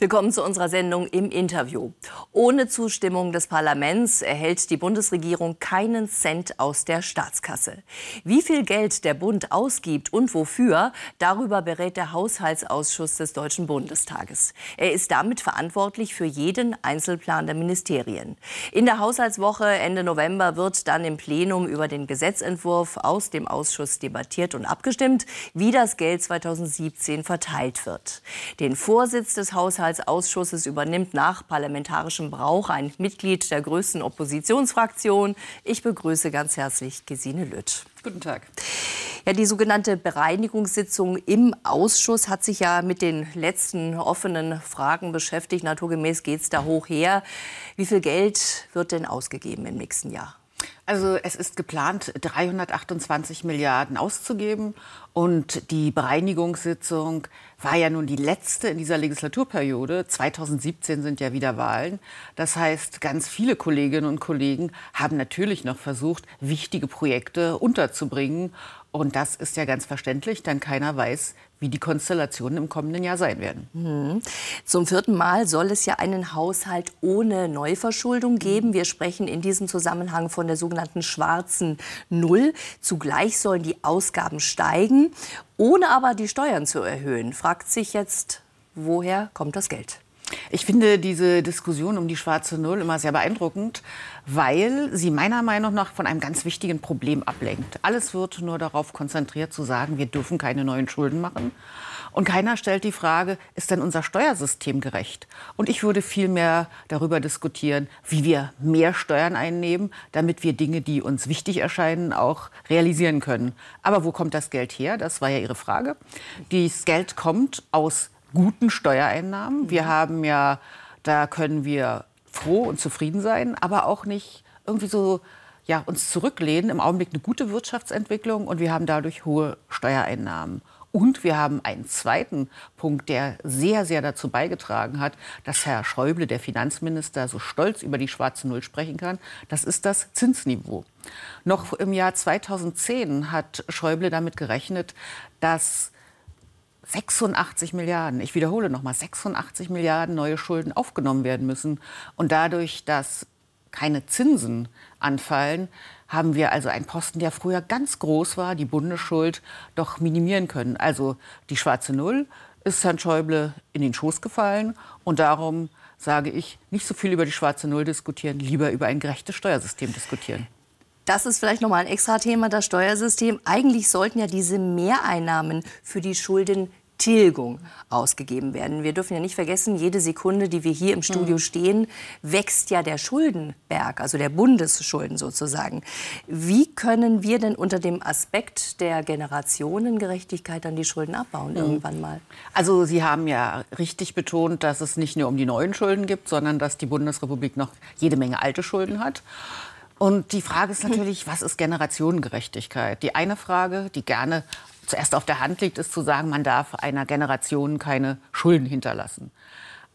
Willkommen zu unserer Sendung im Interview. Ohne Zustimmung des Parlaments erhält die Bundesregierung keinen Cent aus der Staatskasse. Wie viel Geld der Bund ausgibt und wofür, darüber berät der Haushaltsausschuss des Deutschen Bundestages. Er ist damit verantwortlich für jeden Einzelplan der Ministerien. In der Haushaltswoche Ende November wird dann im Plenum über den Gesetzentwurf aus dem Ausschuss debattiert und abgestimmt, wie das Geld 2017 verteilt wird. Den Vorsitz des Haushalts Haushaltsausschusses übernimmt nach parlamentarischem Brauch ein Mitglied der größten Oppositionsfraktion. Ich begrüße ganz herzlich Gesine Lütt. Guten Tag. Ja, die sogenannte Bereinigungssitzung im Ausschuss hat sich ja mit den letzten offenen Fragen beschäftigt. Naturgemäß geht es da hoch her. Wie viel Geld wird denn ausgegeben im nächsten Jahr? Also es ist geplant, 328 Milliarden auszugeben. Und die Bereinigungssitzung war ja nun die letzte in dieser Legislaturperiode. 2017 sind ja wieder Wahlen. Das heißt, ganz viele Kolleginnen und Kollegen haben natürlich noch versucht, wichtige Projekte unterzubringen. Und das ist ja ganz verständlich, denn keiner weiß, wie die Konstellationen im kommenden Jahr sein werden. Mhm. Zum vierten Mal soll es ja einen Haushalt ohne Neuverschuldung geben. Wir sprechen in diesem Zusammenhang von der sogenannten schwarzen Null. Zugleich sollen die Ausgaben steigen, ohne aber die Steuern zu erhöhen. Fragt sich jetzt, woher kommt das Geld? Ich finde diese Diskussion um die schwarze Null immer sehr beeindruckend, weil sie meiner Meinung nach von einem ganz wichtigen Problem ablenkt. Alles wird nur darauf konzentriert zu sagen, wir dürfen keine neuen Schulden machen. Und keiner stellt die Frage, ist denn unser Steuersystem gerecht? Und ich würde viel mehr darüber diskutieren, wie wir mehr Steuern einnehmen, damit wir Dinge, die uns wichtig erscheinen, auch realisieren können. Aber wo kommt das Geld her? Das war ja Ihre Frage. Dieses Geld kommt aus guten Steuereinnahmen. Wir haben ja, da können wir froh und zufrieden sein, aber auch nicht irgendwie so ja, uns zurücklehnen. Im Augenblick eine gute Wirtschaftsentwicklung und wir haben dadurch hohe Steuereinnahmen. Und wir haben einen zweiten Punkt, der sehr, sehr dazu beigetragen hat, dass Herr Schäuble, der Finanzminister, so stolz über die schwarze Null sprechen kann. Das ist das Zinsniveau. Noch im Jahr 2010 hat Schäuble damit gerechnet, dass 86 Milliarden, ich wiederhole nochmal, 86 Milliarden neue Schulden aufgenommen werden müssen. Und dadurch, dass keine Zinsen anfallen, haben wir also einen Posten, der früher ganz groß war, die Bundesschuld, doch minimieren können. Also die schwarze Null ist Herrn Schäuble in den Schoß gefallen. Und darum sage ich, nicht so viel über die schwarze Null diskutieren, lieber über ein gerechtes Steuersystem diskutieren. Das ist vielleicht noch mal ein extra Thema, das Steuersystem. Eigentlich sollten ja diese Mehreinnahmen für die Schulden Tilgung ausgegeben werden. Wir dürfen ja nicht vergessen, jede Sekunde, die wir hier im Studio mhm. stehen, wächst ja der Schuldenberg, also der Bundesschulden sozusagen. Wie können wir denn unter dem Aspekt der Generationengerechtigkeit dann die Schulden abbauen mhm. irgendwann mal? Also Sie haben ja richtig betont, dass es nicht nur um die neuen Schulden gibt, sondern dass die Bundesrepublik noch jede Menge alte Schulden hat. Und die Frage ist natürlich, was ist Generationengerechtigkeit? Die eine Frage, die gerne zuerst auf der Hand liegt, ist zu sagen, man darf einer Generation keine Schulden hinterlassen.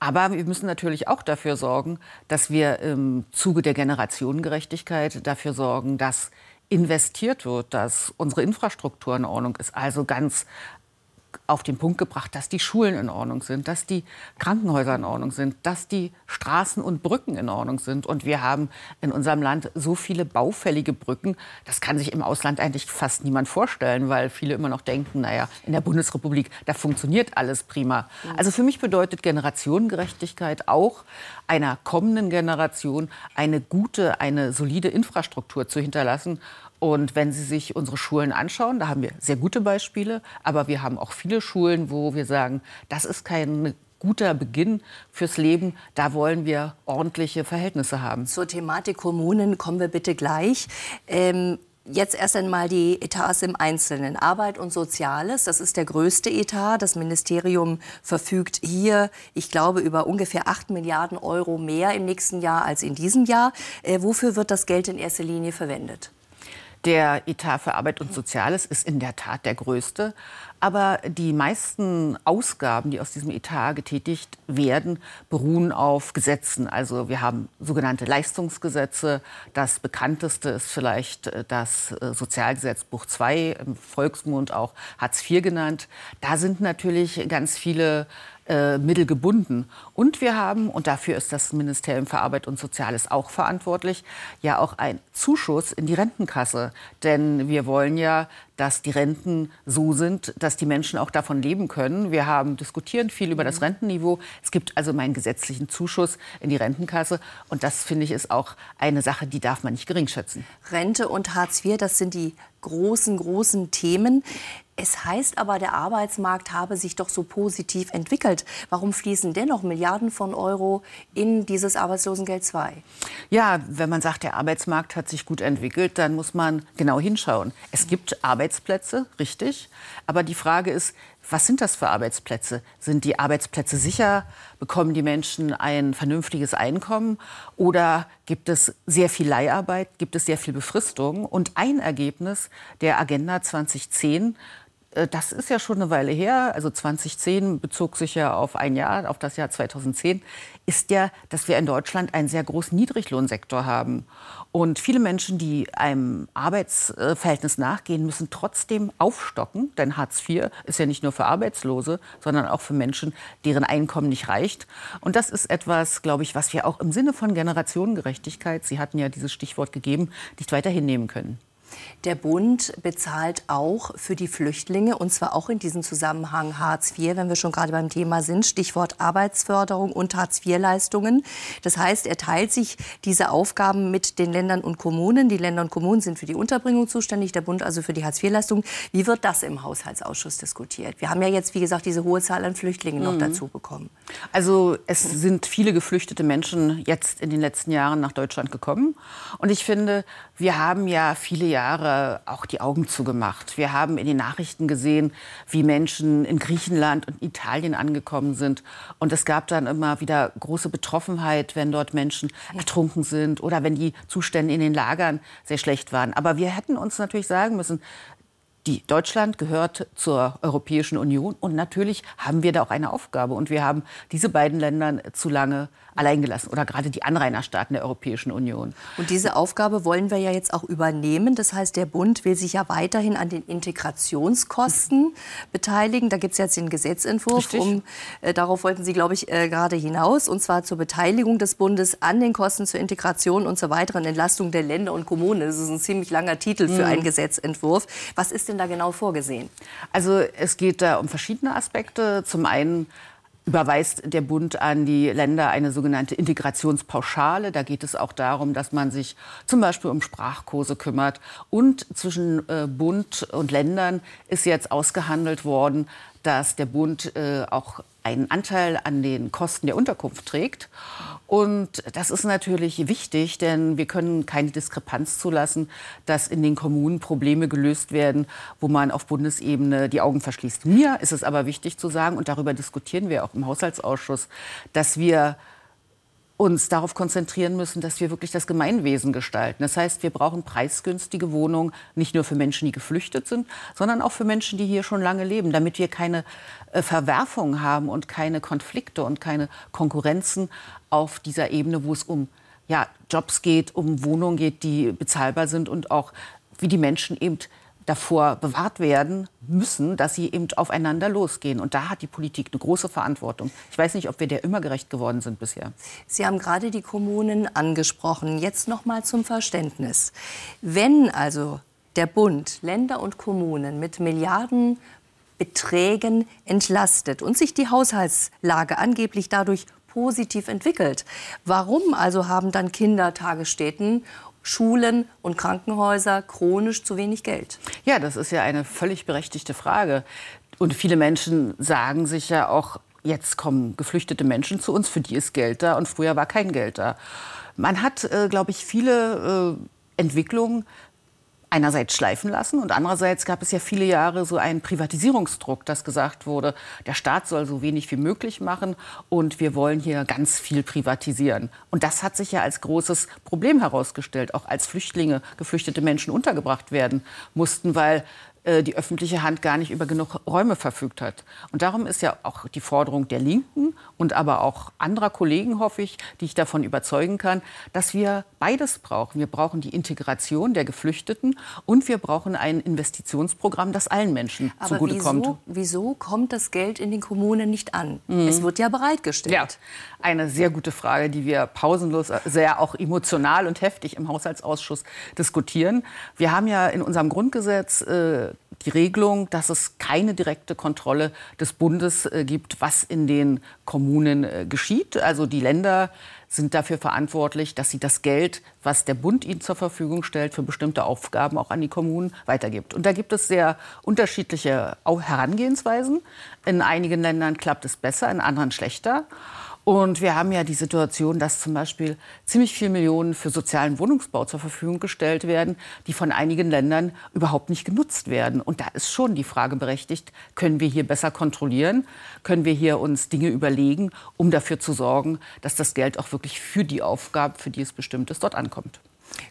Aber wir müssen natürlich auch dafür sorgen, dass wir im Zuge der Generationengerechtigkeit dafür sorgen, dass investiert wird, dass unsere Infrastruktur in Ordnung ist. Also ganz auf den Punkt gebracht, dass die Schulen in Ordnung sind, dass die Krankenhäuser in Ordnung sind, dass die Straßen und Brücken in Ordnung sind. Und wir haben in unserem Land so viele baufällige Brücken, das kann sich im Ausland eigentlich fast niemand vorstellen, weil viele immer noch denken, naja, in der Bundesrepublik, da funktioniert alles prima. Also für mich bedeutet Generationengerechtigkeit auch einer kommenden Generation eine gute, eine solide Infrastruktur zu hinterlassen. Und wenn Sie sich unsere Schulen anschauen, da haben wir sehr gute Beispiele, aber wir haben auch viele Schulen, wo wir sagen, das ist kein guter Beginn fürs Leben. Da wollen wir ordentliche Verhältnisse haben. Zur Thematik Kommunen kommen wir bitte gleich. Ähm Jetzt erst einmal die Etats im Einzelnen. Arbeit und Soziales, das ist der größte Etat. Das Ministerium verfügt hier, ich glaube, über ungefähr 8 Milliarden Euro mehr im nächsten Jahr als in diesem Jahr. Äh, wofür wird das Geld in erster Linie verwendet? Der Etat für Arbeit und Soziales ist in der Tat der größte. Aber die meisten Ausgaben, die aus diesem Etat getätigt werden, beruhen auf Gesetzen. Also wir haben sogenannte Leistungsgesetze. Das bekannteste ist vielleicht äh, das äh, Sozialgesetzbuch II, im Volksmund auch Hartz IV genannt. Da sind natürlich ganz viele äh, Mittel gebunden. Und wir haben, und dafür ist das Ministerium für Arbeit und Soziales auch verantwortlich, ja auch einen Zuschuss in die Rentenkasse. Denn wir wollen ja, dass die Renten so sind, dass die Menschen auch davon leben können. Wir haben diskutieren viel über das Rentenniveau. Es gibt also meinen gesetzlichen Zuschuss in die Rentenkasse. Und das finde ich ist auch eine Sache, die darf man nicht geringschätzen. Rente und Hartz IV, das sind die großen, großen Themen. Es heißt aber, der Arbeitsmarkt habe sich doch so positiv entwickelt. Warum fließen dennoch Milliarden von Euro in dieses Arbeitslosengeld II? Ja, wenn man sagt, der Arbeitsmarkt hat sich gut entwickelt, dann muss man genau hinschauen. Es gibt Arbeitsplätze, richtig. Aber die Frage ist, was sind das für Arbeitsplätze? Sind die Arbeitsplätze sicher? Bekommen die Menschen ein vernünftiges Einkommen? Oder gibt es sehr viel Leiharbeit? Gibt es sehr viel Befristung? Und ein Ergebnis der Agenda 2010 äh, das ist ja schon eine Weile her, also 2010 bezog sich ja auf ein Jahr, auf das Jahr 2010, ist ja, dass wir in Deutschland einen sehr großen Niedriglohnsektor haben. Und viele Menschen, die einem Arbeitsverhältnis nachgehen, müssen trotzdem aufstocken, denn Hartz IV ist ja nicht nur für Arbeitslose, sondern auch für Menschen, deren Einkommen nicht reicht. Und das ist etwas, glaube ich, was wir auch im Sinne von Generationengerechtigkeit, Sie hatten ja dieses Stichwort gegeben, nicht weiter hinnehmen können. Der Bund bezahlt auch für die Flüchtlinge und zwar auch in diesem Zusammenhang Hartz IV, wenn wir schon gerade beim Thema sind, Stichwort Arbeitsförderung und Hartz IV-Leistungen. Das heißt, er teilt sich diese Aufgaben mit den Ländern und Kommunen. Die Länder und Kommunen sind für die Unterbringung zuständig, der Bund also für die Hartz IV-Leistungen. Wie wird das im Haushaltsausschuss diskutiert? Wir haben ja jetzt, wie gesagt, diese hohe Zahl an Flüchtlingen mhm. noch dazu bekommen. Also es sind viele geflüchtete Menschen jetzt in den letzten Jahren nach Deutschland gekommen. Und ich finde, wir haben ja viele Jahre auch die Augen zugemacht. Wir haben in den Nachrichten gesehen, wie Menschen in Griechenland und Italien angekommen sind. Und es gab dann immer wieder große Betroffenheit, wenn dort Menschen ertrunken sind oder wenn die Zustände in den Lagern sehr schlecht waren. Aber wir hätten uns natürlich sagen müssen, die Deutschland gehört zur Europäischen Union und natürlich haben wir da auch eine Aufgabe und wir haben diese beiden Länder zu lange alleingelassen oder gerade die Anrainerstaaten der Europäischen Union. Und diese Aufgabe wollen wir ja jetzt auch übernehmen. Das heißt, der Bund will sich ja weiterhin an den Integrationskosten beteiligen. Da gibt es jetzt den Gesetzentwurf. Um, äh, darauf wollten Sie, glaube ich, äh, gerade hinaus. Und zwar zur Beteiligung des Bundes an den Kosten zur Integration und zur weiteren Entlastung der Länder und Kommunen. Das ist ein ziemlich langer Titel für mhm. einen Gesetzentwurf. Was ist denn da genau vorgesehen? Also es geht da um verschiedene Aspekte. Zum einen überweist der Bund an die Länder eine sogenannte Integrationspauschale. Da geht es auch darum, dass man sich zum Beispiel um Sprachkurse kümmert. Und zwischen äh, Bund und Ländern ist jetzt ausgehandelt worden, dass der Bund äh, auch einen Anteil an den Kosten der Unterkunft trägt. Und das ist natürlich wichtig, denn wir können keine Diskrepanz zulassen, dass in den Kommunen Probleme gelöst werden, wo man auf Bundesebene die Augen verschließt. Mir ist es aber wichtig zu sagen, und darüber diskutieren wir auch im Haushaltsausschuss, dass wir uns darauf konzentrieren müssen, dass wir wirklich das Gemeinwesen gestalten. Das heißt, wir brauchen preisgünstige Wohnungen, nicht nur für Menschen, die geflüchtet sind, sondern auch für Menschen, die hier schon lange leben, damit wir keine äh, Verwerfungen haben und keine Konflikte und keine Konkurrenzen auf dieser Ebene, wo es um ja, Jobs geht, um Wohnungen geht, die bezahlbar sind und auch wie die Menschen eben davor bewahrt werden müssen, dass sie eben aufeinander losgehen. Und da hat die Politik eine große Verantwortung. Ich weiß nicht, ob wir der immer gerecht geworden sind bisher. Sie haben gerade die Kommunen angesprochen. Jetzt noch mal zum Verständnis. Wenn also der Bund Länder und Kommunen mit Milliardenbeträgen entlastet und sich die Haushaltslage angeblich dadurch positiv entwickelt. Warum also haben dann Kindertagesstätten Schulen und Krankenhäuser chronisch zu wenig Geld? Ja, das ist ja eine völlig berechtigte Frage. Und viele Menschen sagen sich ja auch, jetzt kommen geflüchtete Menschen zu uns, für die ist Geld da und früher war kein Geld da. Man hat, äh, glaube ich, viele äh, Entwicklungen einerseits schleifen lassen und andererseits gab es ja viele Jahre so einen Privatisierungsdruck, dass gesagt wurde, der Staat soll so wenig wie möglich machen und wir wollen hier ganz viel privatisieren. Und das hat sich ja als großes Problem herausgestellt, auch als Flüchtlinge, geflüchtete Menschen untergebracht werden mussten, weil die öffentliche Hand gar nicht über genug Räume verfügt hat. Und darum ist ja auch die Forderung der Linken und aber auch anderer Kollegen, hoffe ich, die ich davon überzeugen kann, dass wir beides brauchen. Wir brauchen die Integration der Geflüchteten und wir brauchen ein Investitionsprogramm, das allen Menschen Aber zugutekommt. Wieso, wieso kommt das Geld in den Kommunen nicht an? Mhm. Es wird ja bereitgestellt. Ja, eine sehr gute Frage, die wir pausenlos, sehr auch emotional und heftig im Haushaltsausschuss diskutieren. Wir haben ja in unserem Grundgesetz äh, die Regelung, dass es keine direkte Kontrolle des Bundes äh, gibt, was in den Kommunen äh, geschieht. Also die Länder sind dafür verantwortlich, dass sie das Geld, was der Bund ihnen zur Verfügung stellt, für bestimmte Aufgaben auch an die Kommunen weitergibt. Und da gibt es sehr unterschiedliche Herangehensweisen. In einigen Ländern klappt es besser, in anderen schlechter. Und wir haben ja die Situation, dass zum Beispiel ziemlich viele Millionen für sozialen Wohnungsbau zur Verfügung gestellt werden, die von einigen Ländern überhaupt nicht genutzt werden. Und da ist schon die Frage berechtigt, können wir hier besser kontrollieren? Können wir hier uns Dinge überlegen, um dafür zu sorgen, dass das Geld auch wirklich für die Aufgabe, für die es bestimmt ist, dort ankommt?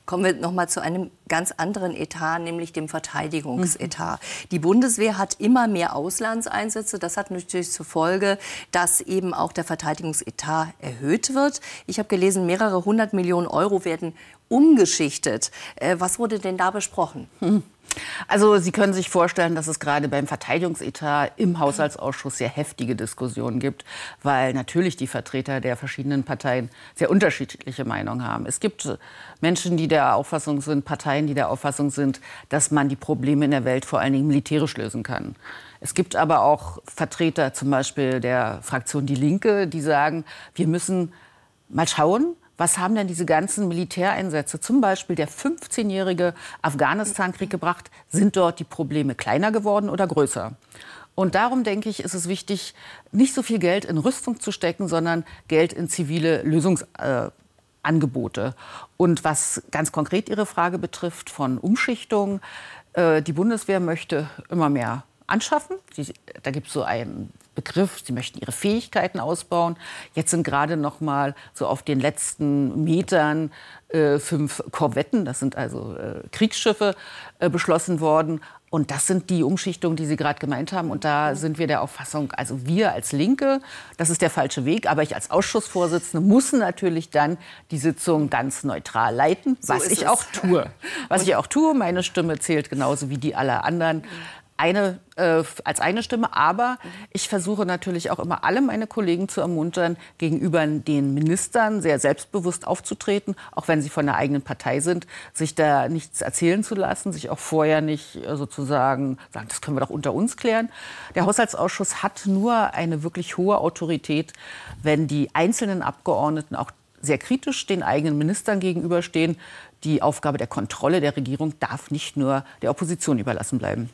Kommen wir noch mal zu einem ganz anderen Etat, nämlich dem Verteidigungsetat. Mhm. Die Bundeswehr hat immer mehr Auslandseinsätze. Das hat natürlich zur Folge, dass eben auch der Verteidigungsetat erhöht wird. Ich habe gelesen, mehrere hundert Millionen Euro werden umgeschichtet. Äh, was wurde denn da besprochen? Mhm. Also Sie können sich vorstellen, dass es gerade beim Verteidigungsetat im Haushaltsausschuss sehr heftige Diskussionen gibt, weil natürlich die Vertreter der verschiedenen Parteien sehr unterschiedliche Meinungen haben. Es gibt Menschen, die der Auffassung sind, Parteien, die der Auffassung sind, dass man die Probleme in der Welt vor allen Dingen militärisch lösen kann. Es gibt aber auch Vertreter, zum Beispiel der Fraktion Die Linke, die sagen, wir müssen mal schauen, was haben denn diese ganzen Militäreinsätze, zum Beispiel der 15-jährige Afghanistan-Krieg gebracht? Sind dort die Probleme kleiner geworden oder größer? Und darum denke ich, ist es wichtig, nicht so viel Geld in Rüstung zu stecken, sondern Geld in zivile Lösungsangebote. Äh, Und was ganz konkret Ihre Frage betrifft von Umschichtung, äh, die Bundeswehr möchte immer mehr anschaffen. Die, da gibt es so einen Begriff, sie möchten ihre Fähigkeiten ausbauen. Jetzt sind gerade noch mal so auf den letzten Metern äh, fünf Korvetten, das sind also äh, Kriegsschiffe, äh, beschlossen worden. Und das sind die Umschichtungen, die Sie gerade gemeint haben. Und da sind wir der Auffassung, also wir als Linke, das ist der falsche Weg. Aber ich als Ausschussvorsitzende muss natürlich dann die Sitzung ganz neutral leiten, so was ich es. auch tue. Was ich auch tue, meine Stimme zählt genauso wie die aller anderen eine, äh, als eine Stimme. Aber ich versuche natürlich auch immer alle meine Kollegen zu ermuntern, gegenüber den Ministern sehr selbstbewusst aufzutreten, auch wenn sie von der eigenen Partei sind, sich da nichts erzählen zu lassen, sich auch vorher nicht äh, sozusagen sagen, das können wir doch unter uns klären. Der Haushaltsausschuss hat nur eine wirklich hohe Autorität, wenn die einzelnen Abgeordneten auch sehr kritisch den eigenen Ministern gegenüberstehen. Die Aufgabe der Kontrolle der Regierung darf nicht nur der Opposition überlassen bleiben.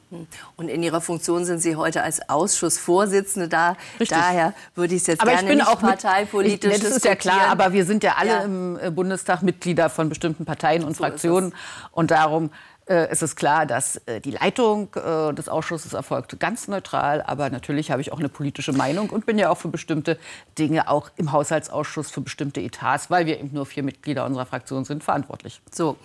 Und in Ihrer Funktion sind Sie heute als Ausschussvorsitzende da. Richtig. Daher würde ich es jetzt aber gerne ich bin auch parteipolitisch mit, Das ist ja klar, aber wir sind ja alle ja. im äh, Bundestag Mitglieder von bestimmten Parteien und so Fraktionen. Und darum es ist klar, dass äh, die Leitung äh, des Ausschusses erfolgt ganz neutral. Aber natürlich habe ich auch eine politische Meinung und bin ja auch für bestimmte Dinge auch im Haushaltsausschuss für bestimmte Etats, weil wir eben nur vier Mitglieder unserer Fraktion sind, verantwortlich. So.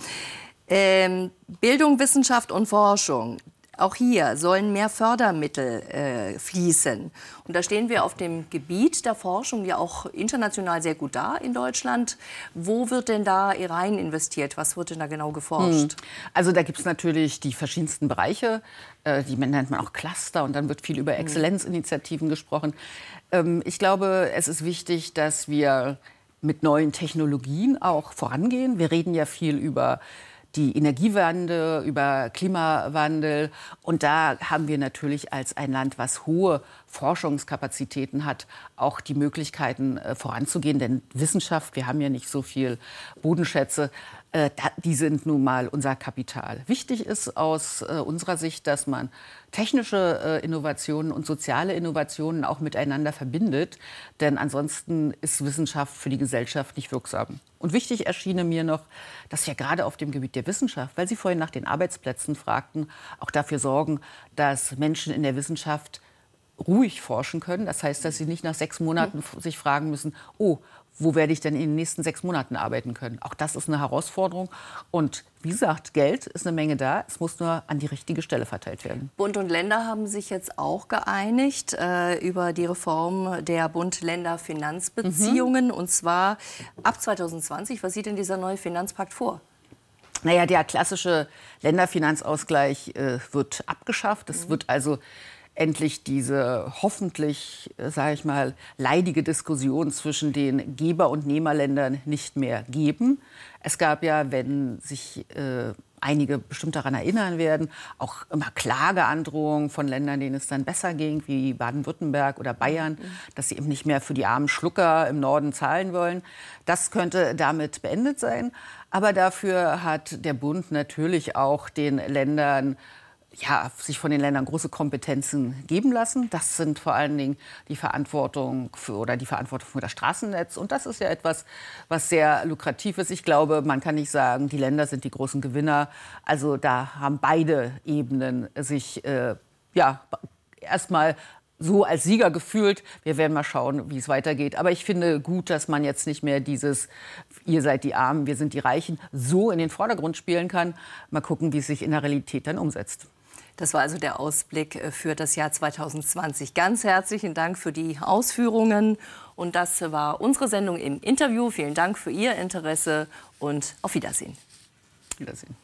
Ähm, Bildung, Wissenschaft und Forschung. Auch hier sollen mehr Fördermittel äh, fließen. Und da stehen wir auf dem Gebiet der Forschung ja auch international sehr gut da in Deutschland. Wo wird denn da rein investiert? Was wird denn da genau geforscht? Hm. Also da gibt es natürlich die verschiedensten Bereiche. Äh, die nennt man auch Cluster. Und dann wird viel über hm. Exzellenzinitiativen gesprochen. Ähm, ich glaube, es ist wichtig, dass wir mit neuen Technologien auch vorangehen. Wir reden ja viel über die Energiewende, über Klimawandel. Und da haben wir natürlich als ein Land, was hohe Forschungskapazitäten hat, auch die Möglichkeiten äh, voranzugehen. Denn Wissenschaft, wir haben ja nicht so viel Bodenschätze, äh, die sind nun mal unser Kapital. Wichtig ist aus äh, unserer Sicht, dass man technische äh, Innovationen und soziale Innovationen auch miteinander verbindet. Denn ansonsten ist Wissenschaft für die Gesellschaft nicht wirksam. Und wichtig erschien mir noch, dass wir gerade auf dem Gebiet der Wissenschaft, weil Sie vorhin nach den Arbeitsplätzen fragten, auch dafür sorgen, dass Menschen in der Wissenschaft ruhig forschen können. Das heißt, dass sie nicht nach sechs Monaten sich fragen müssen, oh, wo werde ich denn in den nächsten sechs Monaten arbeiten können? Auch das ist eine Herausforderung. Und wie gesagt, Geld ist eine Menge da. Es muss nur an die richtige Stelle verteilt werden. Bund und Länder haben sich jetzt auch geeinigt äh, über die Reform der Bund-Länder-Finanzbeziehungen. Mhm. Und zwar ab 2020. Was sieht denn dieser neue Finanzpakt vor? Naja, der klassische Länderfinanzausgleich äh, wird abgeschafft. Es mhm. wird also endlich diese hoffentlich, äh, sage ich mal, leidige Diskussion zwischen den Geber- und Nehmerländern nicht mehr geben. Es gab ja, wenn sich äh, einige bestimmt daran erinnern werden, auch immer Klageandrohungen von Ländern, denen es dann besser ging, wie Baden-Württemberg oder Bayern, dass sie eben nicht mehr für die armen Schlucker im Norden zahlen wollen. Das könnte damit beendet sein. Aber dafür hat der Bund natürlich auch den Ländern ja, sich von den Ländern große Kompetenzen geben lassen. Das sind vor allen Dingen die Verantwortung für, oder die Verantwortung für das Straßennetz. Und das ist ja etwas, was sehr lukrativ ist. Ich glaube, man kann nicht sagen, die Länder sind die großen Gewinner. Also da haben beide Ebenen sich äh, ja, erstmal so als Sieger gefühlt. Wir werden mal schauen, wie es weitergeht. Aber ich finde gut, dass man jetzt nicht mehr dieses Ihr seid die Armen, wir sind die Reichen so in den Vordergrund spielen kann. Mal gucken, wie es sich in der Realität dann umsetzt. Das war also der Ausblick äh, für das Jahr 2020. Ganz herzlichen Dank für die Ausführungen. Und das war unsere Sendung im Interview. Vielen Dank für Ihr Interesse und auf Wiedersehen. Wiedersehen.